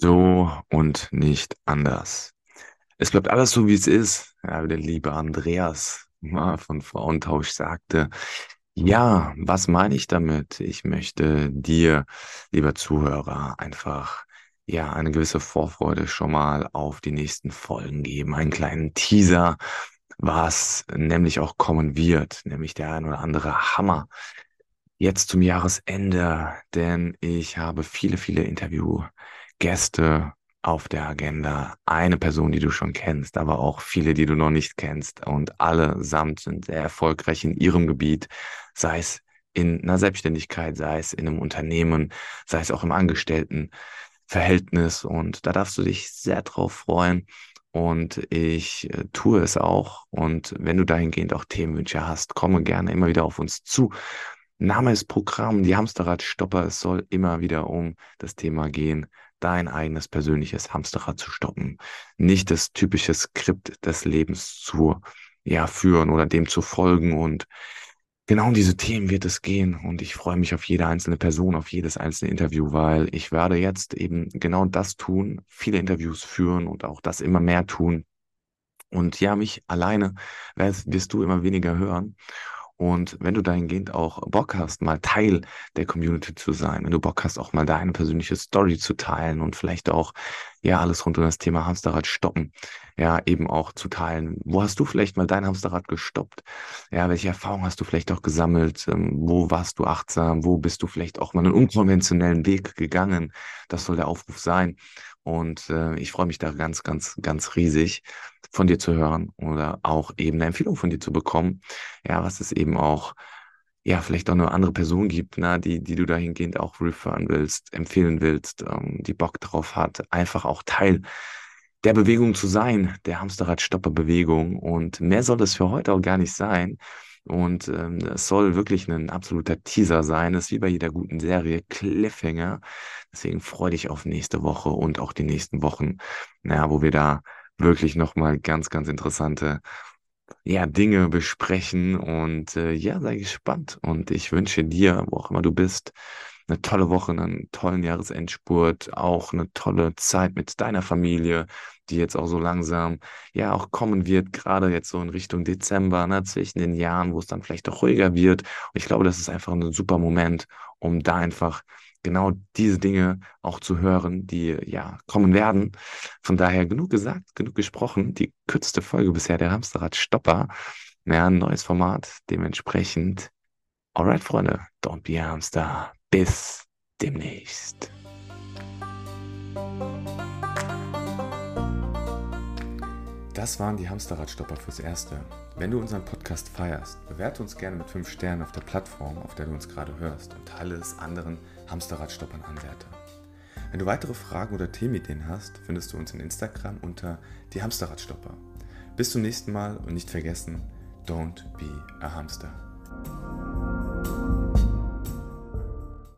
So und nicht anders. Es bleibt alles so, wie es ist. Ja, wie der liebe Andreas von Frauentausch sagte. Ja, was meine ich damit? Ich möchte dir, lieber Zuhörer, einfach ja eine gewisse Vorfreude schon mal auf die nächsten Folgen geben, einen kleinen Teaser, was nämlich auch kommen wird, nämlich der ein oder andere Hammer jetzt zum Jahresende, denn ich habe viele, viele Interviewgäste auf der Agenda. Eine Person, die du schon kennst, aber auch viele, die du noch nicht kennst. Und allesamt sind sehr erfolgreich in ihrem Gebiet, sei es in einer Selbstständigkeit, sei es in einem Unternehmen, sei es auch im Angestelltenverhältnis. Und da darfst du dich sehr drauf freuen. Und ich äh, tue es auch. Und wenn du dahingehend auch Themenwünsche hast, komme gerne immer wieder auf uns zu. Name ist Programm, die Hamsterradstopper. Es soll immer wieder um das Thema gehen, dein eigenes persönliches Hamsterrad zu stoppen. Nicht das typische Skript des Lebens zu ja, führen oder dem zu folgen. Und genau um diese Themen wird es gehen. Und ich freue mich auf jede einzelne Person, auf jedes einzelne Interview, weil ich werde jetzt eben genau das tun, viele Interviews führen und auch das immer mehr tun. Und ja, mich alleine wirst, wirst du immer weniger hören. Und wenn du dahingehend auch Bock hast, mal Teil der Community zu sein, wenn du Bock hast, auch mal deine persönliche Story zu teilen und vielleicht auch, ja, alles rund um das Thema Hamsterrad stoppen, ja, eben auch zu teilen. Wo hast du vielleicht mal dein Hamsterrad gestoppt? Ja, welche Erfahrungen hast du vielleicht auch gesammelt? Ähm, wo warst du achtsam? Wo bist du vielleicht auch mal einen unkonventionellen Weg gegangen? Das soll der Aufruf sein. Und äh, ich freue mich da ganz, ganz, ganz riesig von dir zu hören oder auch eben eine Empfehlung von dir zu bekommen. Ja, was es eben auch, ja, vielleicht auch eine andere Person gibt, ne, die, die du dahingehend auch referen willst, empfehlen willst, ähm, die Bock drauf hat, einfach auch Teil der Bewegung zu sein, der Hamsterrad-Stopper-Bewegung. Und mehr soll es für heute auch gar nicht sein. Und ähm, es soll wirklich ein absoluter Teaser sein. Das ist wie bei jeder guten Serie, Cliffhanger. Deswegen freue dich auf nächste Woche und auch die nächsten Wochen, naja, wo wir da wirklich nochmal ganz, ganz interessante ja, Dinge besprechen. Und äh, ja, sei gespannt. Und ich wünsche dir, wo auch immer du bist, eine tolle Woche, einen tollen Jahresendspurt, auch eine tolle Zeit mit deiner Familie, die jetzt auch so langsam ja auch kommen wird, gerade jetzt so in Richtung Dezember, ne, zwischen den Jahren, wo es dann vielleicht auch ruhiger wird. Und ich glaube, das ist einfach ein super Moment, um da einfach genau diese Dinge auch zu hören, die ja kommen werden. Von daher genug gesagt, genug gesprochen. Die kürzeste Folge bisher der Hamsterrad Stopper. Ja, ein neues Format. Dementsprechend. Alright, Freunde, don't be a Hamster. Bis demnächst. Das waren die Hamsterradstopper fürs Erste. Wenn du unseren Podcast feierst, bewerte uns gerne mit 5 Sternen auf der Plattform, auf der du uns gerade hörst und teile es anderen Hamsterradstoppern Anwärter. Wenn du weitere Fragen oder Themenideen hast, findest du uns in Instagram unter die Hamsterradstopper. Bis zum nächsten Mal und nicht vergessen, don't be a Hamster.